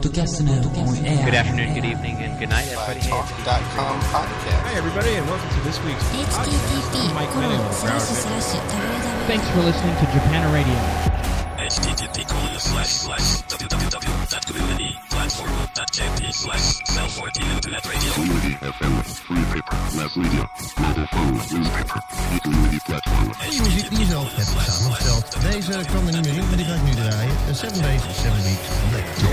podcast. Good afternoon, good evening, and good night, everybody. Talk.com podcast. Hi, everybody, and welcome to this week's podcast. Mike Thanks for listening to Japan Radio. http colon slash slash www.community platform Deze er niet meer in, maar die ga ik nu draaien. De 7 Days, 7 Weeks Lekker.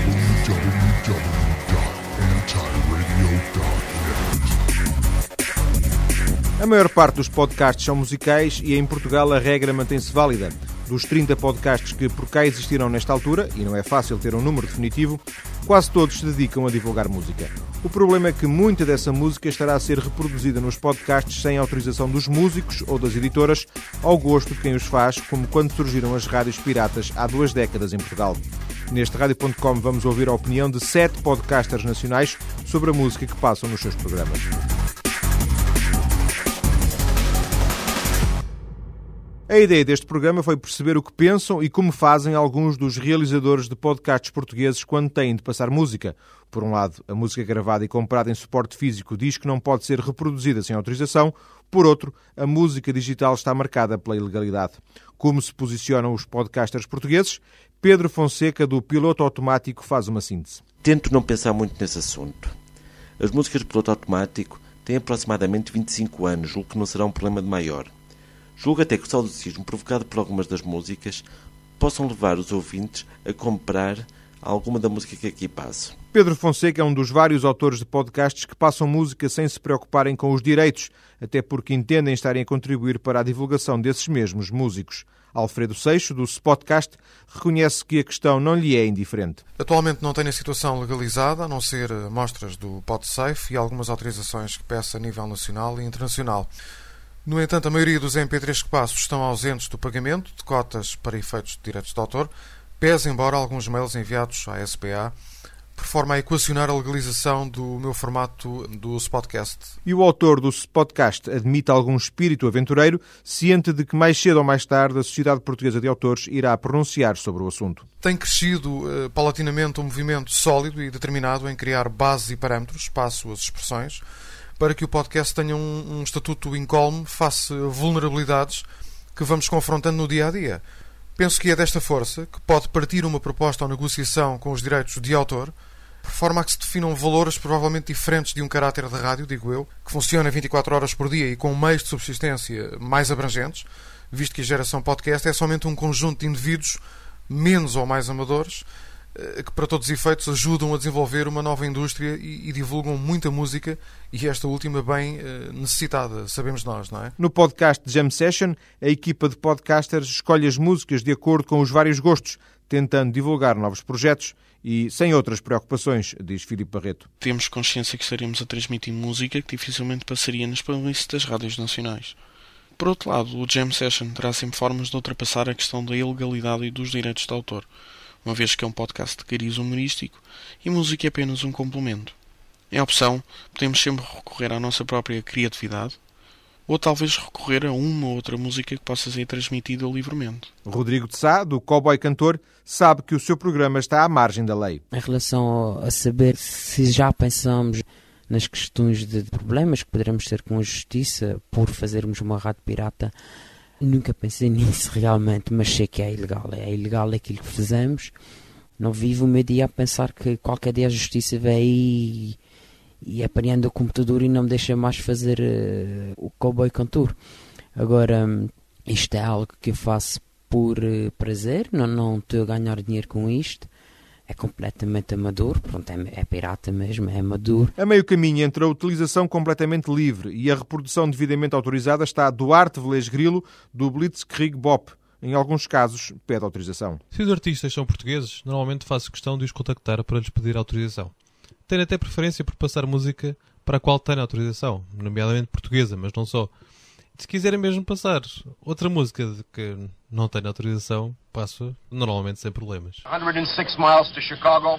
A maior parte dos podcasts são musicais e em Portugal a regra mantém-se válida. Dos 30 podcasts que por cá existirão nesta altura, e não é fácil ter um número definitivo, quase todos se dedicam a divulgar música. O problema é que muita dessa música estará a ser reproduzida nos podcasts sem autorização dos músicos ou das editoras, ao gosto de quem os faz, como quando surgiram as rádios piratas há duas décadas em Portugal. Neste Rádio.com vamos ouvir a opinião de sete podcasters nacionais sobre a música que passam nos seus programas. A ideia deste programa foi perceber o que pensam e como fazem alguns dos realizadores de podcasts portugueses quando têm de passar música. Por um lado, a música gravada e comprada em suporte físico diz que não pode ser reproduzida sem autorização. Por outro, a música digital está marcada pela ilegalidade. Como se posicionam os podcasters portugueses? Pedro Fonseca, do Piloto Automático, faz uma síntese. Tento não pensar muito nesse assunto. As músicas de piloto automático têm aproximadamente 25 anos, julgo que não será um problema de maior. Julgo até que o saudosismo provocado por algumas das músicas possam levar os ouvintes a comprar alguma da música que aqui passo. Pedro Fonseca é um dos vários autores de podcasts que passam música sem se preocuparem com os direitos, até porque entendem estarem a contribuir para a divulgação desses mesmos músicos. Alfredo Seixo, do Spotcast, reconhece que a questão não lhe é indiferente. Atualmente não tenho a situação legalizada, a não ser amostras do PodSafe e algumas autorizações que peço a nível nacional e internacional. No entanto, a maioria dos MP3 que passo estão ausentes do pagamento de cotas para efeitos de direitos de autor, pese embora alguns mails enviados à SPA por forma a equacionar a legalização do meu formato do Spotcast. E o autor do Spotcast admite algum espírito aventureiro, ciente de que mais cedo ou mais tarde a Sociedade Portuguesa de Autores irá pronunciar sobre o assunto. Tem crescido uh, paulatinamente um movimento sólido e determinado em criar bases e parâmetros, passo as expressões, para que o podcast tenha um, um estatuto incólume face a vulnerabilidades que vamos confrontando no dia a dia. Penso que é desta força que pode partir uma proposta ou negociação com os direitos de autor, por forma a que se definam valores provavelmente diferentes de um caráter de rádio, digo eu, que funciona 24 horas por dia e com meios de subsistência mais abrangentes, visto que a geração podcast é somente um conjunto de indivíduos menos ou mais amadores que para todos os efeitos ajudam a desenvolver uma nova indústria e, e divulgam muita música e esta última bem uh, necessitada, sabemos nós, não é? No podcast Jam Session, a equipa de podcasters escolhe as músicas de acordo com os vários gostos, tentando divulgar novos projetos e sem outras preocupações, diz Filipe Barreto. Temos consciência que estaremos a transmitir música que dificilmente passaria nas playlists das rádios nacionais. Por outro lado, o Jam Session terá sempre formas de ultrapassar a questão da ilegalidade e dos direitos de autor uma vez que é um podcast de cariz humorístico e música é apenas um complemento. Em opção, podemos sempre recorrer à nossa própria criatividade ou talvez recorrer a uma ou outra música que possa ser transmitida livremente. Rodrigo de Sá, do Cowboy Cantor, sabe que o seu programa está à margem da lei. Em relação a saber se já pensamos nas questões de problemas que poderemos ter com a justiça por fazermos uma rádio pirata, Nunca pensei nisso realmente, mas sei que é ilegal. É ilegal aquilo que fizemos. Não vivo o meu dia a pensar que qualquer dia a justiça vem e, e apanhando o computador e não me deixa mais fazer uh, o cowboy cantor. Agora, isto é algo que eu faço por uh, prazer, não, não estou a ganhar dinheiro com isto é completamente amador, pronto, é, é, pirata mesmo, é amador. A meio caminho entre a utilização completamente livre e a reprodução devidamente autorizada está Duarte Velez Grilo, do Blitzkrieg Bop. Em alguns casos, pede autorização. Se os artistas são portugueses, normalmente faço questão de os contactar para lhes pedir autorização. Tenho até preferência por passar música para a qual tenho autorização, nomeadamente portuguesa, mas não só se quiserem mesmo passar outra música que não tenho autorização, passo normalmente sem problemas. 106 miles to Chicago.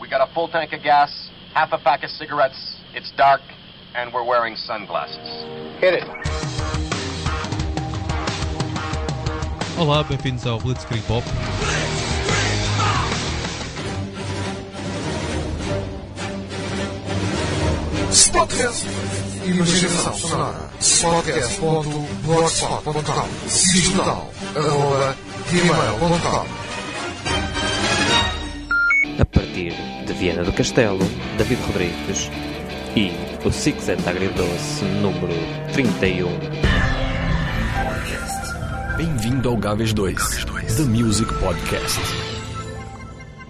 We got a full tank of gas, half a pack of cigarettes. It's dark and we're wearing sunglasses. Hit it. Olá, bem-vindos ao Blitzkrieg Pop. Spotcast. Imaginação sonora. Spotcast.blogspot.com Digital. Arroba gmail.com A partir de Viena do Castelo, David Rodrigues e o Sixet Agridoce número 31. Bem-vindo ao Gaves 2, The Music Podcast.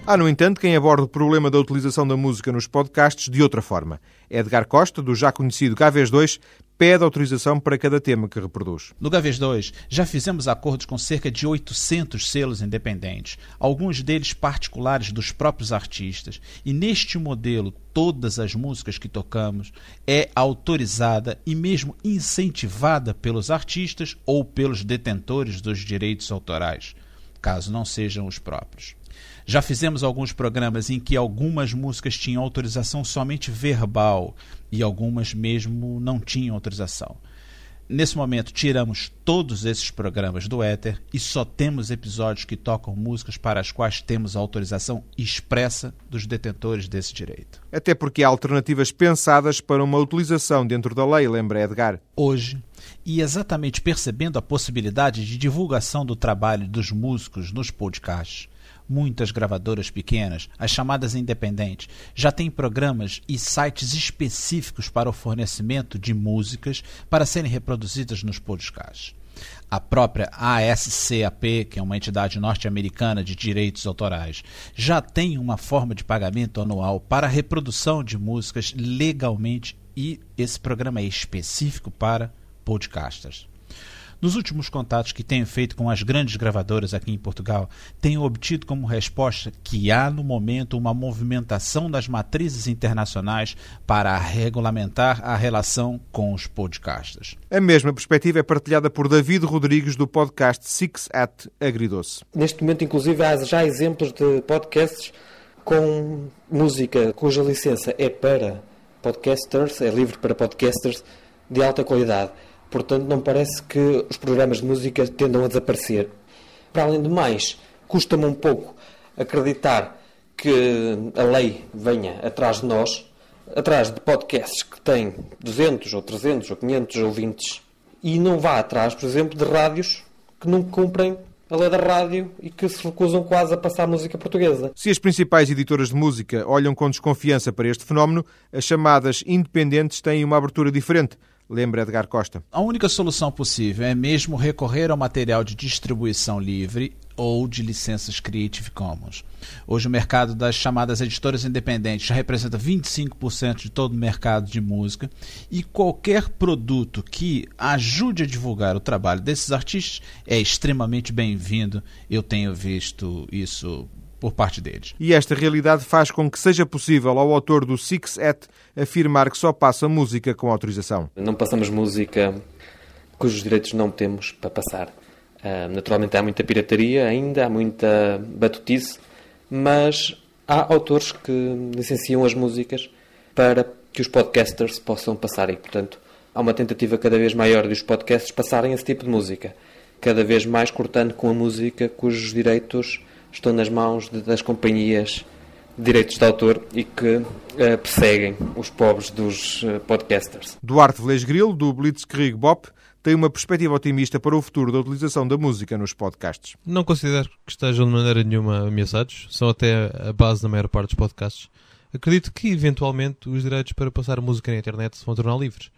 Há, no entanto, quem aborda o problema da utilização da música nos podcasts de outra forma. Edgar Costa, do já conhecido Gaves 2, pede autorização para cada tema que reproduz. No Gaves 2, já fizemos acordos com cerca de 800 selos independentes, alguns deles particulares dos próprios artistas, e neste modelo todas as músicas que tocamos é autorizada e mesmo incentivada pelos artistas ou pelos detentores dos direitos autorais, caso não sejam os próprios. Já fizemos alguns programas em que algumas músicas tinham autorização somente verbal e algumas mesmo não tinham autorização. Nesse momento, tiramos todos esses programas do éter e só temos episódios que tocam músicas para as quais temos a autorização expressa dos detentores desse direito. Até porque há alternativas pensadas para uma utilização dentro da lei, lembra Edgar. Hoje, e exatamente percebendo a possibilidade de divulgação do trabalho dos músicos nos podcasts, Muitas gravadoras pequenas, as chamadas independentes, já têm programas e sites específicos para o fornecimento de músicas para serem reproduzidas nos podcasts. A própria ASCAP, que é uma entidade norte-americana de direitos autorais, já tem uma forma de pagamento anual para a reprodução de músicas legalmente e esse programa é específico para podcasters. Nos últimos contatos que tenho feito com as grandes gravadoras aqui em Portugal, tenho obtido como resposta que há no momento uma movimentação das matrizes internacionais para regulamentar a relação com os podcasters. A mesma perspectiva é partilhada por David Rodrigues do podcast Six at Agridoce. Neste momento, inclusive, há já exemplos de podcasts com música cuja licença é para podcasters, é livre para podcasters de alta qualidade. Portanto, não parece que os programas de música tendam a desaparecer. Para além do mais, custa-me um pouco acreditar que a lei venha atrás de nós, atrás de podcasts que têm 200 ou 300 ou 500 ouvintes e não vá atrás, por exemplo, de rádios que não cumprem a lei da rádio e que se recusam quase a passar música portuguesa. Se as principais editoras de música olham com desconfiança para este fenómeno, as chamadas independentes têm uma abertura diferente lembra Edgar Costa. A única solução possível é mesmo recorrer ao material de distribuição livre ou de licenças Creative Commons. Hoje o mercado das chamadas editoras independentes já representa 25% de todo o mercado de música e qualquer produto que ajude a divulgar o trabalho desses artistas é extremamente bem-vindo. Eu tenho visto isso por parte deles. E esta realidade faz com que seja possível ao autor do Six Et afirmar que só passa música com autorização. Não passamos música cujos direitos não temos para passar. Uh, naturalmente há muita pirataria ainda, há muita batutice, mas há autores que licenciam as músicas para que os podcasters possam passar e, portanto, há uma tentativa cada vez maior de os podcasts passarem esse tipo de música, cada vez mais cortando com a música cujos direitos estão nas mãos de, das companhias de direitos de autor e que uh, perseguem os pobres dos uh, podcasters. Duarte Velez Grilo, do Blitzkrieg Bop, tem uma perspectiva otimista para o futuro da utilização da música nos podcasts. Não considero que estejam de maneira nenhuma ameaçados, são até a base da maior parte dos podcasts. Acredito que, eventualmente, os direitos para passar música na internet se vão tornar livres.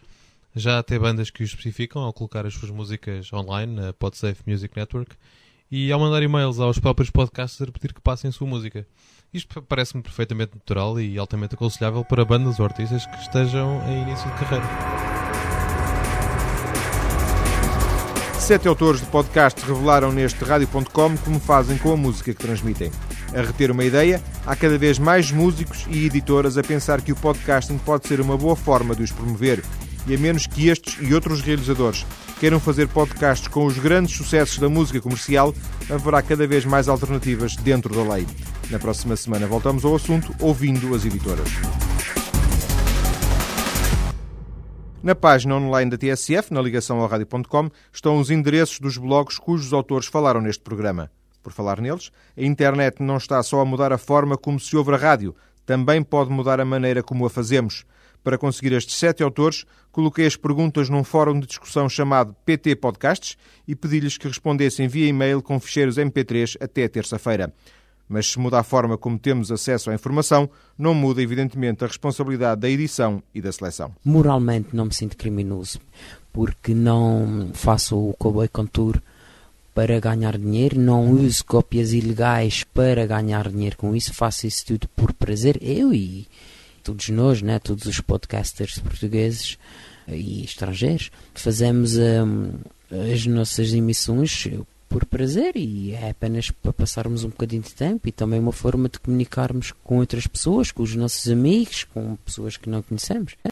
Já há até bandas que o especificam ao colocar as suas músicas online na PodSafe Music Network e ao mandar e-mails aos próprios podcasts a pedir que passem sua música. Isto parece-me perfeitamente natural e altamente aconselhável para bandas ou artistas que estejam em início de carreira. Sete autores de podcast revelaram neste rádio.com como fazem com a música que transmitem. A reter uma ideia, há cada vez mais músicos e editoras a pensar que o podcasting pode ser uma boa forma de os promover, e a menos que estes e outros realizadores queiram fazer podcasts com os grandes sucessos da música comercial, haverá cada vez mais alternativas dentro da lei. Na próxima semana voltamos ao assunto, ouvindo as editoras. Na página online da TSF, na ligação ao rádio.com, estão os endereços dos blogs cujos autores falaram neste programa. Por falar neles, a internet não está só a mudar a forma como se ouve a rádio, também pode mudar a maneira como a fazemos. Para conseguir estes sete autores, coloquei as perguntas num fórum de discussão chamado PT Podcasts e pedi-lhes que respondessem via e-mail com ficheiros MP3 até terça-feira. Mas se muda a forma como temos acesso à informação, não muda, evidentemente, a responsabilidade da edição e da seleção. Moralmente não me sinto criminoso, porque não faço o Cowboy Contour para ganhar dinheiro, não uso cópias ilegais para ganhar dinheiro com isso, faço isso tudo por prazer, eu e todos nós, né, todos os podcasters portugueses e estrangeiros, fazemos hum, as nossas emissões por prazer e é apenas para passarmos um bocadinho de tempo e também uma forma de comunicarmos com outras pessoas, com os nossos amigos, com pessoas que não conhecemos.